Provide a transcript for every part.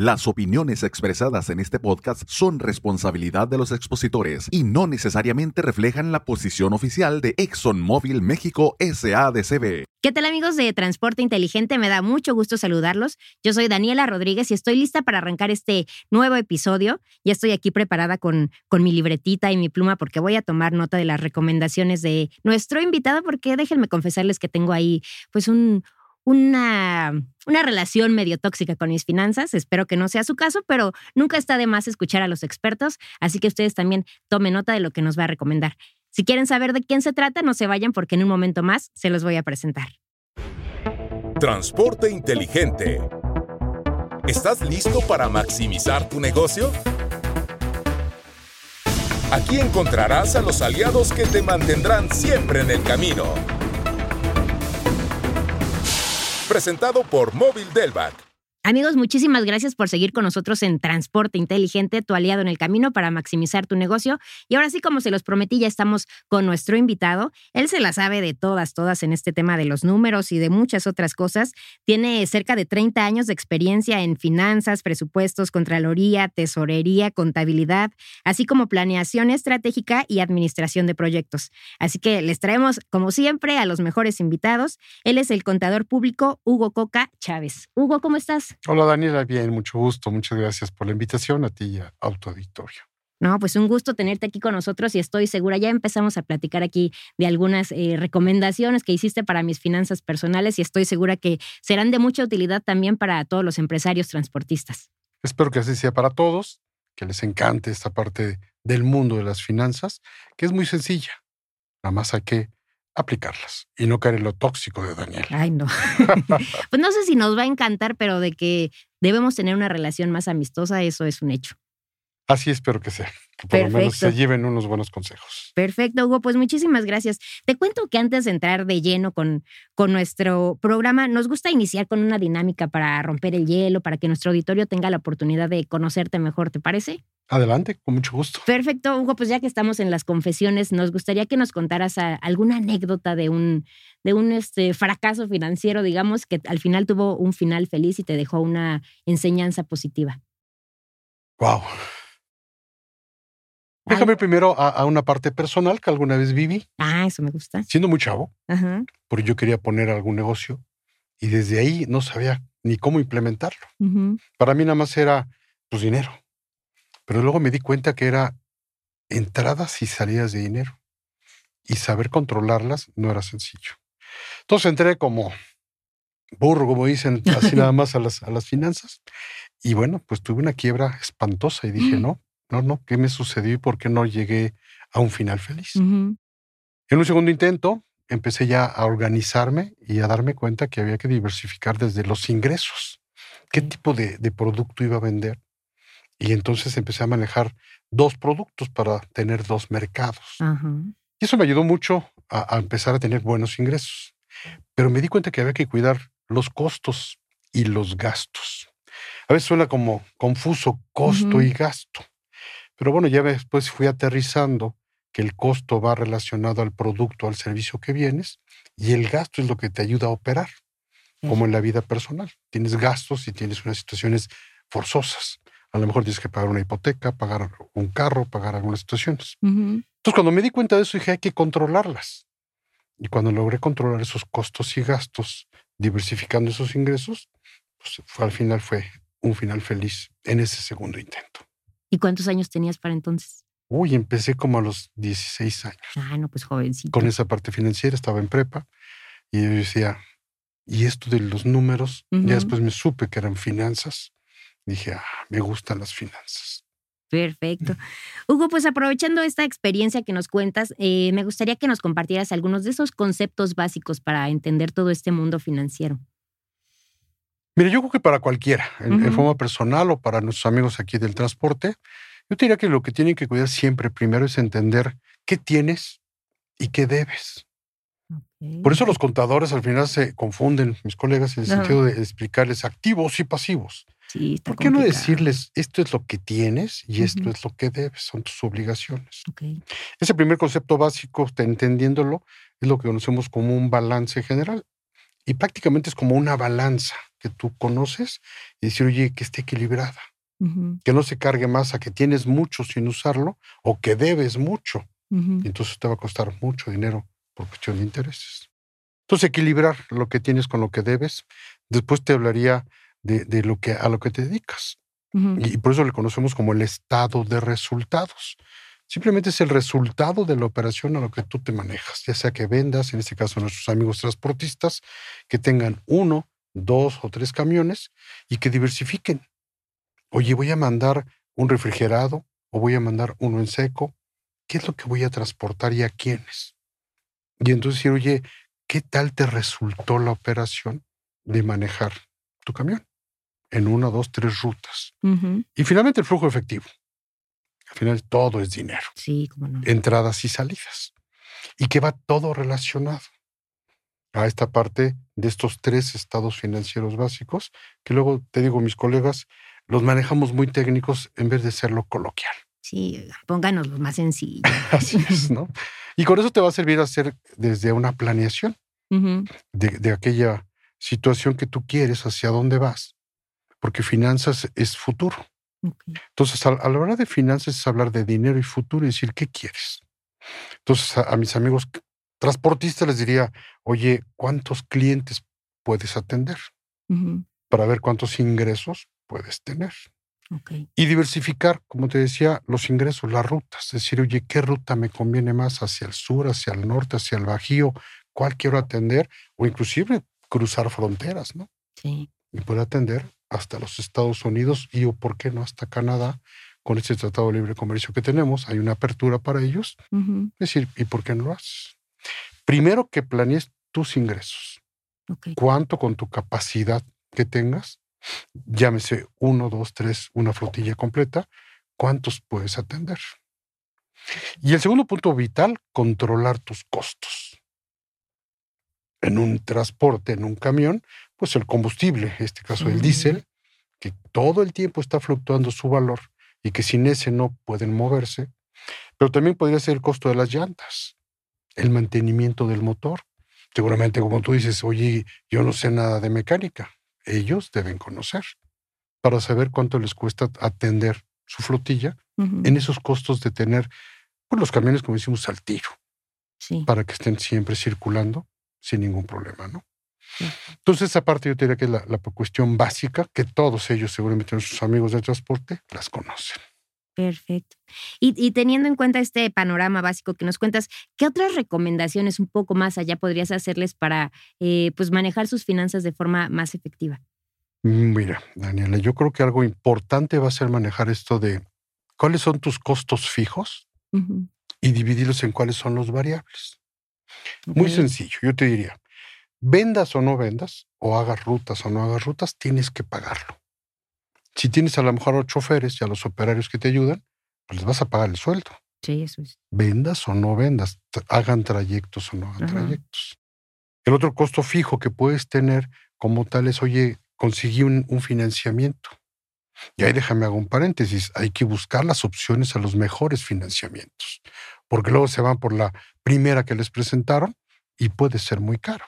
Las opiniones expresadas en este podcast son responsabilidad de los expositores y no necesariamente reflejan la posición oficial de ExxonMobil México SADCB. ¿Qué tal amigos de Transporte Inteligente? Me da mucho gusto saludarlos. Yo soy Daniela Rodríguez y estoy lista para arrancar este nuevo episodio. Ya estoy aquí preparada con, con mi libretita y mi pluma porque voy a tomar nota de las recomendaciones de nuestro invitado porque déjenme confesarles que tengo ahí pues un, una, una relación medio tóxica con mis finanzas. Espero que no sea su caso, pero nunca está de más escuchar a los expertos, así que ustedes también tomen nota de lo que nos va a recomendar. Si quieren saber de quién se trata, no se vayan porque en un momento más se los voy a presentar. Transporte inteligente. ¿Estás listo para maximizar tu negocio? Aquí encontrarás a los aliados que te mantendrán siempre en el camino presentado por Móvil Delvac. Amigos, muchísimas gracias por seguir con nosotros en Transporte Inteligente, tu aliado en el camino para maximizar tu negocio. Y ahora sí, como se los prometí, ya estamos con nuestro invitado. Él se la sabe de todas, todas en este tema de los números y de muchas otras cosas. Tiene cerca de 30 años de experiencia en finanzas, presupuestos, contraloría, tesorería, contabilidad, así como planeación estratégica y administración de proyectos. Así que les traemos, como siempre, a los mejores invitados. Él es el contador público Hugo Coca Chávez. Hugo, ¿cómo estás? Hola Daniela, bien, mucho gusto. Muchas gracias por la invitación a ti y a Autoauditorio. No, pues un gusto tenerte aquí con nosotros y estoy segura, ya empezamos a platicar aquí de algunas eh, recomendaciones que hiciste para mis finanzas personales y estoy segura que serán de mucha utilidad también para todos los empresarios transportistas. Espero que así sea para todos, que les encante esta parte del mundo de las finanzas, que es muy sencilla. Nada más hay que aplicarlas y no caer en lo tóxico de Daniel. Ay, no. pues no sé si nos va a encantar, pero de que debemos tener una relación más amistosa, eso es un hecho. Así espero que sea, que por lo menos se lleven unos buenos consejos. Perfecto, Hugo, pues muchísimas gracias. Te cuento que antes de entrar de lleno con, con nuestro programa, nos gusta iniciar con una dinámica para romper el hielo, para que nuestro auditorio tenga la oportunidad de conocerte mejor, ¿te parece? Adelante, con mucho gusto. Perfecto, Hugo, pues ya que estamos en las confesiones, nos gustaría que nos contaras alguna anécdota de un, de un este, fracaso financiero, digamos, que al final tuvo un final feliz y te dejó una enseñanza positiva. Wow. Déjame primero a, una parte personal que alguna vez viví. Ah, eso me gusta. Siendo muy chavo, porque yo quería poner algún negocio y desde ahí no sabía ni cómo implementarlo. Para mí nada más era pues dinero pero luego me di cuenta que era entradas y salidas de dinero. Y saber controlarlas no era sencillo. Entonces entré como burro, como dicen, así nada más a las, a las finanzas. Y bueno, pues tuve una quiebra espantosa y dije, no, no, no, ¿qué me sucedió y por qué no llegué a un final feliz? En un segundo intento, empecé ya a organizarme y a darme cuenta que había que diversificar desde los ingresos. ¿Qué tipo de, de producto iba a vender? Y entonces empecé a manejar dos productos para tener dos mercados. Y eso me ayudó mucho a, empezar a tener buenos ingresos. Pero me di cuenta que había que cuidar los costos y los gastos. A veces suena como confuso costo y gasto. Pero bueno, ya después fui aterrizando que el costo va relacionado al producto, al servicio que vienes, y el gasto es lo que te ayuda a operar, como en la vida personal. Tienes gastos y tienes unas situaciones forzosas. A lo mejor tienes que pagar una hipoteca, pagar un carro, pagar algunas situaciones. Entonces, cuando me di cuenta de eso, dije, hay que controlarlas. Y cuando logré controlar esos costos y gastos, diversificando esos ingresos, pues al final fue un final feliz en ese segundo intento. ¿Y cuántos años tenías para entonces? Uy, empecé como a los 16 años. Ah, no, pues jovencito. Con esa parte financiera, estaba en prepa y yo decía, y esto de los números, ya después me supe que eran finanzas dije, ah, me gustan las finanzas. Perfecto. Hugo, pues aprovechando esta experiencia que nos cuentas, eh, me gustaría que nos compartieras algunos de esos conceptos básicos para entender todo este mundo financiero. Mire, yo creo que para cualquiera, en, forma personal o para nuestros amigos aquí del transporte, yo diría que lo que tienen que cuidar siempre primero es entender qué tienes y qué debes. Por eso los contadores al final se confunden, mis colegas, en el sentido de explicarles activos y pasivos. ¿Por qué no decirles esto es lo que tienes y esto es lo que debes? Son tus obligaciones. Ese primer concepto básico, entendiéndolo, es lo que conocemos como un balance general. Y prácticamente es como una balanza. que tú conoces y decir, oye, que esté equilibrada, que no se cargue más a que tienes mucho sin usarlo o que debes mucho. Entonces te va a costar mucho dinero por cuestión de intereses. Entonces, equilibrar lo que tienes con lo que debes. Después te hablaría de, lo que, a lo que te dedicas. y, por eso le conocemos como el estado de resultados. Simplemente es el resultado de la operación a lo que tú te manejas, ya sea que vendas, en este caso nuestros amigos transportistas, que tengan uno, dos o tres camiones y que diversifiquen. Oye, voy a mandar un refrigerado o voy a mandar uno en seco. ¿Qué es lo que voy a transportar y a quiénes? Y entonces decir, oye, ¿qué tal te resultó la operación de manejar tu camión en una, dos, tres rutas? Y finalmente el flujo efectivo. Al final todo es dinero. Sí, cómo no. Entradas y salidas. Y que va todo relacionado a esta parte de estos tres estados financieros básicos, que luego, te digo, mis colegas, los manejamos muy técnicos en vez de serlo coloquial. Sí, pónganos los más sencillos. Así es, ¿no? Y con eso te va a servir a hacer desde una planeación de, aquella situación que tú quieres, hacia dónde vas, porque finanzas es futuro. Entonces, a, la hora de finanzas es hablar de dinero y futuro y decir, ¿qué quieres? Entonces, a, mis amigos transportistas les diría, oye, ¿cuántos clientes puedes atender? Para ver cuántos ingresos puedes tener. Y diversificar, como te decía, los ingresos, las rutas. Es decir, oye, ¿qué ruta me conviene más hacia el sur, hacia el norte, hacia el Bajío? ¿Cuál quiero atender? O inclusive cruzar fronteras, ¿no? Sí. Y poder atender hasta los Estados Unidos y o por qué no hasta Canadá con este Tratado de Libre Comercio que tenemos. Hay una apertura para ellos. Es decir, ¿y por qué no lo haces? Primero que planees tus ingresos. ¿Cuánto con tu capacidad que tengas? Llámese uno, dos, tres, una flotilla completa. ¿Cuántos puedes atender? Y el segundo punto vital, controlar tus costos. En un transporte, en un camión, pues el combustible, en este caso el diésel, que todo el tiempo está fluctuando su valor y que sin ese no pueden moverse, pero también podría ser el costo de las llantas, el mantenimiento del motor. Seguramente, como tú dices, oye, yo no sé nada de mecánica. Ellos deben conocer para saber cuánto les cuesta atender su flotilla en esos costos de tener pues, los camiones, como decimos, al tiro, para que estén siempre circulando sin ningún problema, ¿no? Entonces, esa parte yo diría que es la, cuestión básica que todos ellos, seguramente nuestros amigos de transporte, las conocen. Perfecto. Y, teniendo en cuenta este panorama básico que nos cuentas, ¿qué otras recomendaciones un poco más allá podrías hacerles para eh, pues manejar sus finanzas de forma más efectiva? Mm, mira, Daniela, yo creo que algo importante va a ser manejar esto de cuáles son tus costos fijos y dividirlos en cuáles son los variables. Muy sencillo, yo te diría, vendas o no vendas, o hagas rutas o no hagas rutas, tienes que pagarlo. Si tienes a lo mejor a los choferes y a los operarios que te ayudan, pues les vas a pagar el sueldo. Sí, eso es. Vendas o no vendas, hagan trayectos o no hagan trayectos. El otro costo fijo que puedes tener como tal es, oye, conseguí un, un financiamiento. Y ahí déjame hago un paréntesis, hay que buscar las opciones a los mejores financiamientos, porque luego se van por la primera que les presentaron y puede ser muy caro.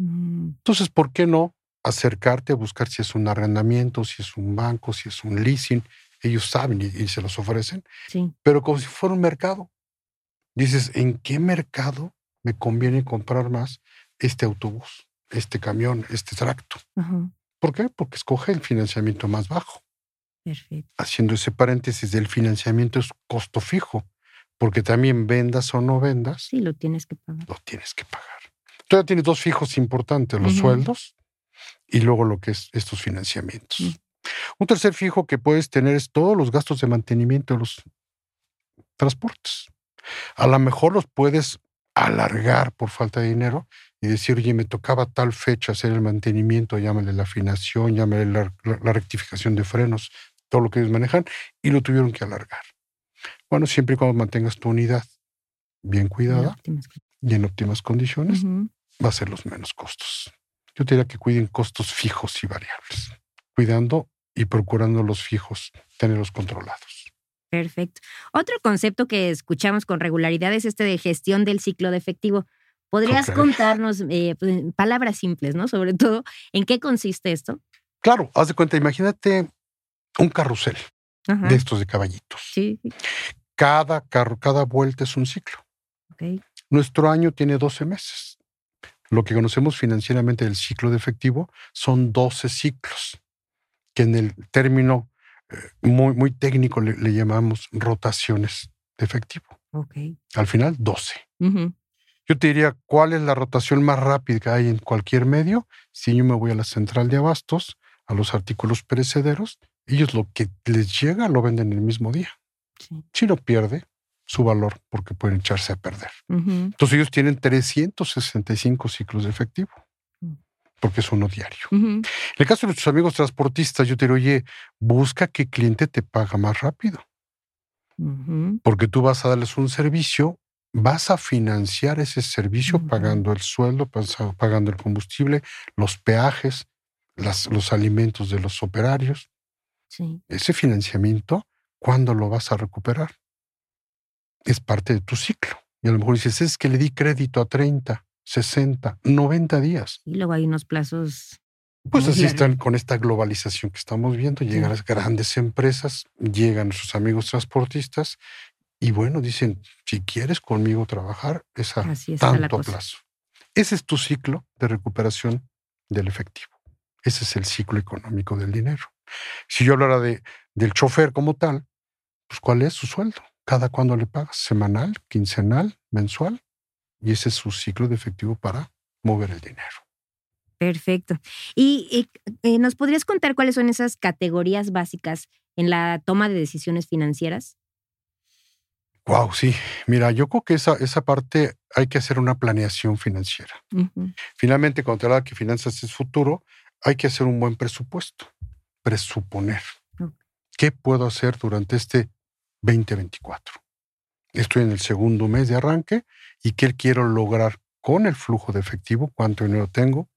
Entonces, ¿por qué no acercarte a buscar si es un arrendamiento, si es un banco, si es un leasing? Ellos saben y, se los ofrecen, sí. pero como si fuera un mercado. Dices, ¿en qué mercado me conviene comprar más este autobús, este camión, este tracto? ¿Por qué? Porque escoge el financiamiento más bajo. Perfecto. Haciendo ese paréntesis del financiamiento es costo fijo, porque también vendas o no vendas. Sí, lo tienes que pagar. Lo tienes que pagar. Todavía tienes dos fijos importantes, los sueldos y luego lo que es estos financiamientos. Mm. Un tercer fijo que puedes tener es todos los gastos de mantenimiento de los transportes. A lo mejor los puedes alargar por falta de dinero y decir, oye, me tocaba tal fecha hacer el mantenimiento, llámale la afinación, llámale la, rectificación de frenos, todo lo que ellos manejan, y lo tuvieron que alargar. Bueno, siempre y cuando mantengas tu unidad bien cuidada y en óptimas condiciones, va a ser los menos costos. Yo te diría que cuiden costos fijos y variables, cuidando y procurando los fijos, tenerlos controlados. Perfecto. Otro concepto que escuchamos con regularidad es este de gestión del ciclo de efectivo. ¿Podrías contarnos eh, pues, palabras simples, ¿no? Sobre todo, ¿en qué consiste esto? Claro, haz de cuenta, imagínate un carrusel de estos de caballitos. Sí. Cada carro, cada vuelta es un ciclo. Nuestro año tiene 12 meses. Lo que conocemos financieramente del ciclo de efectivo son 12 ciclos, que en el término eh, muy, muy técnico le, llamamos rotaciones de efectivo. Al final, 12. Yo te diría, ¿cuál es la rotación más rápida que hay en cualquier medio? Si yo me voy a la central de abastos, a los artículos perecederos, ellos lo que les llega lo venden el mismo día. Si no pierde su valor porque pueden echarse a perder. Entonces ellos tienen 365 ciclos de efectivo mm. porque es uno diario. En el caso de nuestros amigos transportistas, yo te digo, oye, busca qué cliente te paga más rápido. Porque tú vas a darles un servicio, vas a financiar ese servicio pagando el sueldo, pagando el combustible, los peajes, los alimentos de los operarios. Ese financiamiento, ¿cuándo lo vas a recuperar? Es parte de tu ciclo. Y a lo mejor dices, es que le di crédito a 30, 60, 90 días. Y luego hay unos plazos. Pues así están con esta globalización que estamos viendo. Llegan las grandes empresas, llegan nuestros amigos transportistas y bueno, dicen, si quieres conmigo trabajar, es a tanto plazo. Ese es tu ciclo de recuperación del efectivo. Ese es el ciclo económico del dinero. Si yo hablara de, del chofer como tal, pues ¿cuál es su sueldo? ¿Cada cuándo le pagas? ¿Semanal, quincenal, mensual? Y ese es su ciclo de efectivo para mover el dinero. Perfecto. ¿Y, eh, nos podrías contar cuáles son esas categorías básicas en la toma de decisiones financieras? Wow, sí. Mira, yo creo que esa, esa parte hay que hacer una planeación financiera. Finalmente, cuando te habla que finanzas es futuro, hay que hacer un buen presupuesto, presuponer. ¿Qué puedo hacer durante este 2024? Estoy en el segundo mes de arranque y qué quiero lograr con el flujo de efectivo, cuánto dinero tengo,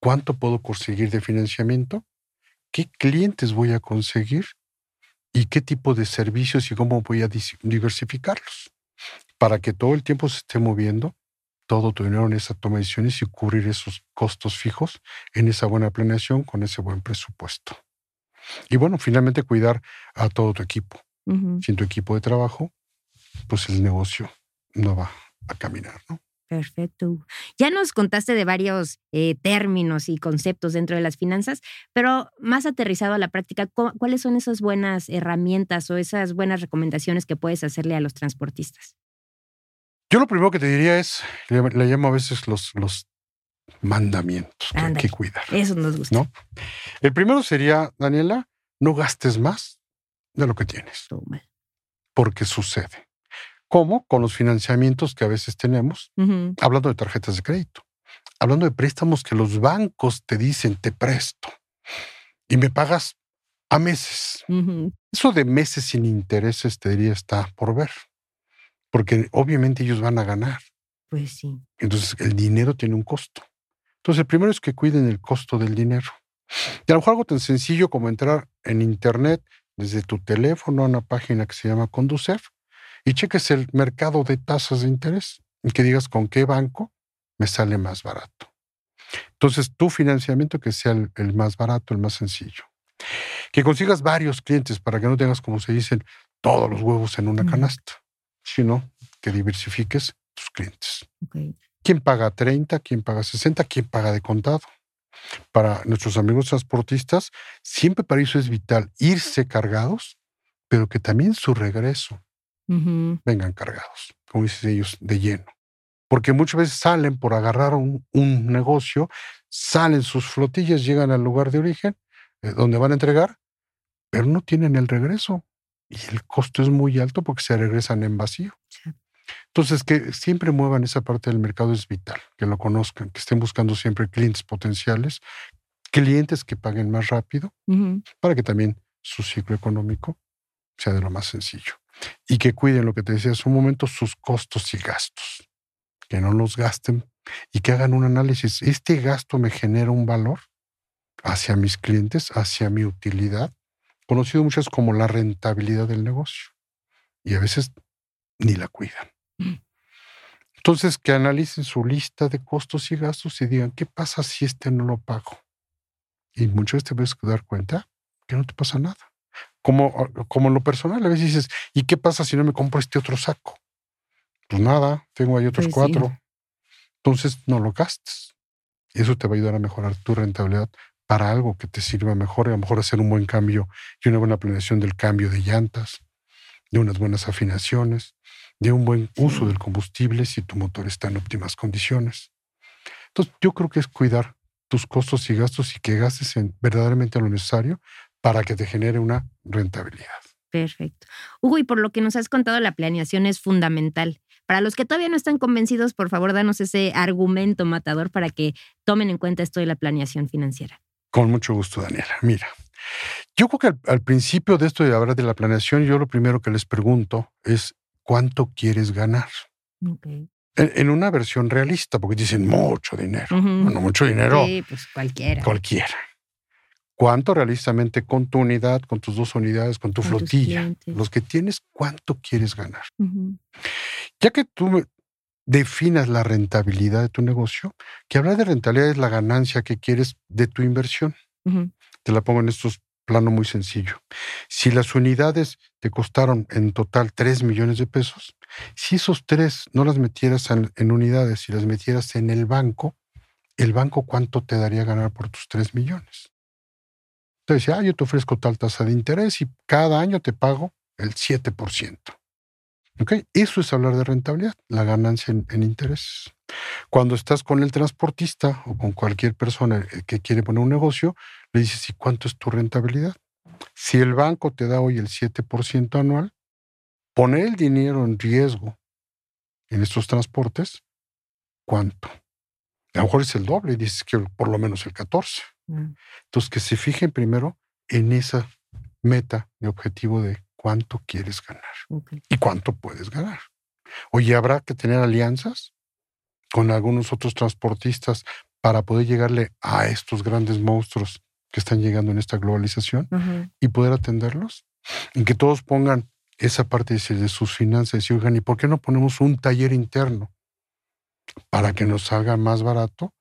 cuánto puedo conseguir de financiamiento, qué clientes voy a conseguir y qué tipo de servicios y cómo voy a diversificarlos para que todo el tiempo se esté moviendo todo tu dinero en esa toma de decisiones y cubrir esos costos fijos en esa buena planeación con ese buen presupuesto. Y bueno, finalmente cuidar a todo tu equipo. Sin tu equipo de trabajo, pues el negocio no va a caminar, ¿no? Perfecto. Ya nos contaste de varios eh, términos y conceptos dentro de las finanzas, pero más aterrizado a la práctica, ¿cuáles son esas buenas herramientas o esas buenas recomendaciones que puedes hacerle a los transportistas? Yo lo primero que te diría es, le, llamo a veces los, los mandamientos que hay que cuidar. Eso nos gusta. ¿no? El primero sería, Daniela, no gastes más de lo que tienes. Porque sucede. ¿Cómo? Con los financiamientos que a veces tenemos, hablando de tarjetas de crédito, hablando de préstamos que los bancos te dicen, te presto, y me pagas a meses. Eso de meses sin intereses, te diría, está por ver porque obviamente ellos van a ganar. Pues sí. Entonces el dinero tiene un costo. Entonces el primero es que cuiden el costo del dinero. Y a lo mejor algo tan sencillo como entrar en internet desde tu teléfono a una página que se llama Conducef y cheques el mercado de tasas de interés y que digas con qué banco me sale más barato. Entonces, tu financiamiento que sea el, el, más barato, el más sencillo. Que consigas varios clientes para que no tengas, como se dicen, todos los huevos en una canasta sino que diversifiques tus clientes. ¿Quién paga 30? ¿Quién paga 60? ¿Quién paga de contado? Para nuestros amigos transportistas, siempre para eso es vital irse cargados, pero que también su regreso vengan cargados, como dicen ellos, de lleno. Porque muchas veces salen por agarrar un, negocio, salen sus flotillas, llegan al lugar de origen, eh, donde van a entregar, pero no tienen el regreso y el costo es muy alto porque se regresan en vacío. Entonces, que siempre muevan esa parte del mercado es vital, que lo conozcan, que estén buscando siempre clientes potenciales, clientes que paguen más rápido, para que también su ciclo económico sea de lo más sencillo. Y que cuiden lo que te decía hace un momento, sus costos y gastos. Que no los gasten y que hagan un análisis. ¿Este gasto me genera un valor hacia mis clientes, hacia mi utilidad? conocido muchas como la rentabilidad del negocio. Y a veces ni la cuidan. Entonces, que analicen su lista de costos y gastos y digan, ¿qué pasa si este no lo pago? Y muchas veces te ves dar cuenta que no te pasa nada. Como, como en lo personal, a veces dices, ¿y qué pasa si no me compro este otro saco? Pues nada, tengo ahí otros pues cuatro. Entonces no lo gastes. Eso te va a ayudar a mejorar tu rentabilidad para algo que te sirva mejor, a lo mejor hacer un buen cambio y una buena planeación del cambio de llantas, de unas buenas afinaciones, de un buen uso del combustible si tu motor está en óptimas condiciones. Entonces, yo creo que es cuidar tus costos y gastos y que gastes en verdaderamente lo necesario para que te genere una rentabilidad. Perfecto. Hugo, y por lo que nos has contado, la planeación es fundamental. Para los que todavía no están convencidos, por favor, danos ese argumento matador para que tomen en cuenta esto de la planeación financiera. Con mucho gusto, Daniela. Mira, yo creo que al, principio de esto de hablar de la planeación, yo lo primero que les pregunto es ¿cuánto quieres ganar? En, una versión realista, porque dicen mucho dinero. Bueno, mucho dinero. Sí, pues cualquiera. Cualquiera. ¿Cuánto realistamente con tu unidad, con tus dos unidades, con tu flotilla? Los que tienes, ¿cuánto quieres ganar? Ya que tú definas la rentabilidad de tu negocio, que hablar de rentabilidad es la ganancia que quieres de tu inversión. Te la pongo en estos plano muy sencillo. Si las unidades te costaron en total 3 millones de pesos, si esos tres no las metieras en, unidades, si las metieras en el banco, el banco cuánto te daría ganar por tus 3 millones. Entonces, ah, yo te ofrezco tal tasa de interés y cada año te pago el 7%. Eso es hablar de rentabilidad, la ganancia en, en, intereses. Cuando estás con el transportista o con cualquier persona eh, que quiere poner un negocio, le dices, ¿y cuánto es tu rentabilidad? Si el banco te da hoy el 7% anual, poner el dinero en riesgo en estos transportes, ¿cuánto? A lo mejor es el doble, dices que por lo menos el 14. Mm. Entonces, que se fijen primero en esa meta de objetivo de cuánto quieres ganar y cuánto puedes ganar. Oye, habrá que tener alianzas con algunos otros transportistas para poder llegarle a estos grandes monstruos que están llegando en esta globalización y poder atenderlos. Y que todos pongan esa parte de sus finanzas y oigan, ¿y por qué no ponemos un taller interno para que nos salga más barato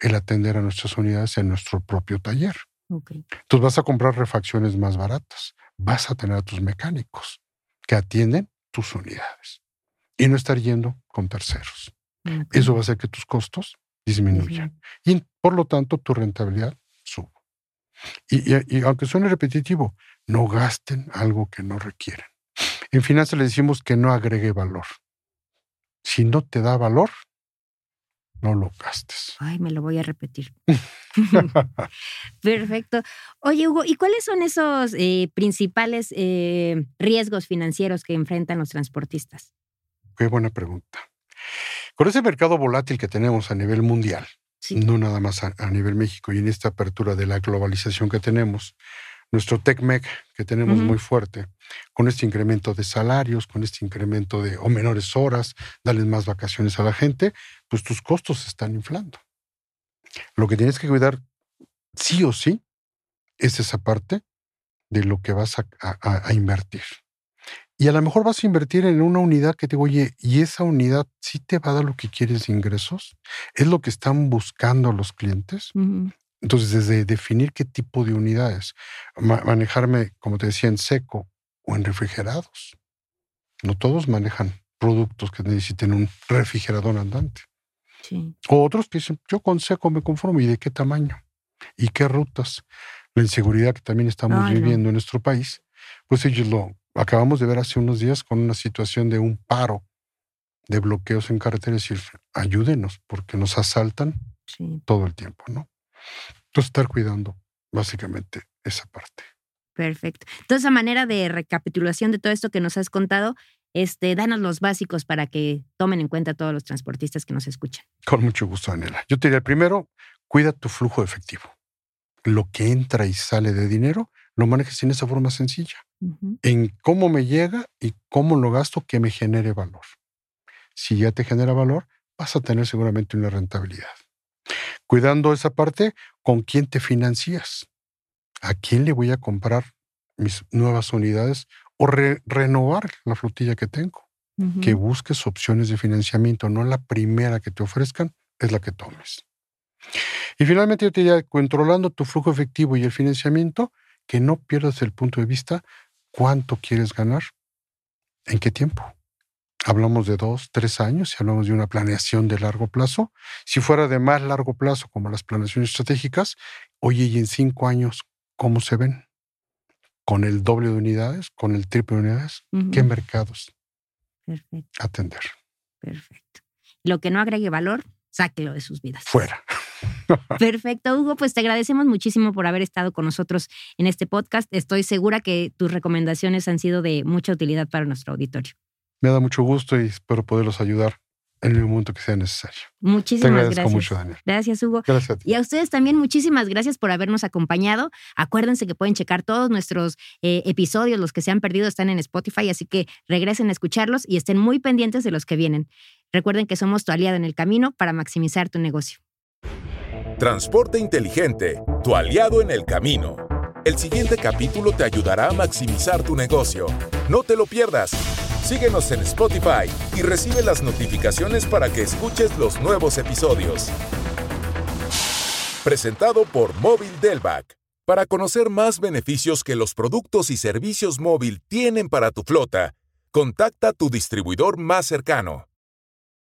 el atender a nuestras unidades en nuestro propio taller? Entonces vas a comprar refacciones más baratas, vas a tener a tus mecánicos que atienden tus unidades y no estar yendo con terceros. Eso va a hacer que tus costos disminuyan y por lo tanto tu rentabilidad Y, aunque suene repetitivo, no gasten algo que no requieren. En finanzas le decimos que no agregue valor. Si no te da valor, no lo gastes. Ay, me lo voy a repetir. Perfecto. Oye, Hugo, ¿y cuáles son esos eh, principales eh, riesgos financieros que enfrentan los transportistas? Qué buena pregunta. Con ese mercado volátil que tenemos a nivel mundial, no nada más a, nivel México, y en esta apertura de la globalización que tenemos, nuestro TECMEC que tenemos muy fuerte, con este incremento de salarios, con este incremento de o menores horas, darles más vacaciones a la gente, pues tus costos se están inflando. Lo que tienes que cuidar sí o sí es esa parte de lo que vas a, invertir. Y a lo mejor vas a invertir en una unidad que te oye, ¿y esa unidad sí te va a dar lo que quieres de ingresos? ¿Es lo que están buscando los clientes? Entonces, desde definir qué tipo de unidades, manejarme, como te decía, en seco o en refrigerados. No todos manejan productos que necesiten un refrigerador andante. O otros que dicen, yo con seco me conformo. ¿Y de qué tamaño? ¿Y qué rutas? La inseguridad que también estamos viviendo en nuestro país, pues ellos lo acabamos de ver hace unos días con una situación de un paro de bloqueos en carreteras y ayúdenos porque nos asaltan todo el tiempo, ¿no? Entonces, estar cuidando básicamente esa parte. Perfecto. Entonces, a manera de recapitulación de todo esto que nos has contado, este, danos los básicos para que tomen en cuenta todos los transportistas que nos escuchan. Con mucho gusto, Daniela. Yo te diría, primero, cuida tu flujo efectivo. Lo que entra y sale de dinero, lo manejes en esa forma sencilla. En cómo me llega y cómo lo gasto que me genere valor. Si ya te genera valor, vas a tener seguramente una rentabilidad cuidando esa parte, ¿con quién te financias? ¿A quién le voy a comprar mis nuevas unidades o renovar la flotilla que tengo? Que busques opciones de financiamiento, no la primera que te ofrezcan es la que tomes. Y finalmente yo te diría, controlando tu flujo efectivo y el financiamiento, que no pierdas el punto de vista cuánto quieres ganar, en qué tiempo. Hablamos de dos, tres años, si hablamos de una planeación de largo plazo. Si fuera de más largo plazo, como las planeaciones estratégicas, oye, y en cinco años, ¿cómo se ven? ¿Con el doble de unidades? ¿Con el triple de unidades? ¿Qué mercados atender? Perfecto. Lo que no agregue valor, sáquelo de sus vidas. Fuera. Perfecto, Hugo. Pues te agradecemos muchísimo por haber estado con nosotros en este podcast. Estoy segura que tus recomendaciones han sido de mucha utilidad para nuestro auditorio. Me da mucho gusto y espero poderlos ayudar en el momento que sea necesario. Muchísimas Te gracias. mucho, Daniel. Gracias, Hugo. Gracias a ti. Y a ustedes también muchísimas gracias por habernos acompañado. Acuérdense que pueden checar todos nuestros eh, episodios, los que se han perdido están en Spotify, así que regresen a escucharlos y estén muy pendientes de los que vienen. Recuerden que somos tu aliado en el camino para maximizar tu negocio. Transporte inteligente, tu aliado en el camino. El siguiente capítulo te ayudará a maximizar tu negocio. No te lo pierdas. Síguenos en Spotify y recibe las notificaciones para que escuches los nuevos episodios. Presentado por Móvil Delvac. Para conocer más beneficios que los productos y servicios móvil tienen para tu flota, contacta a tu distribuidor más cercano.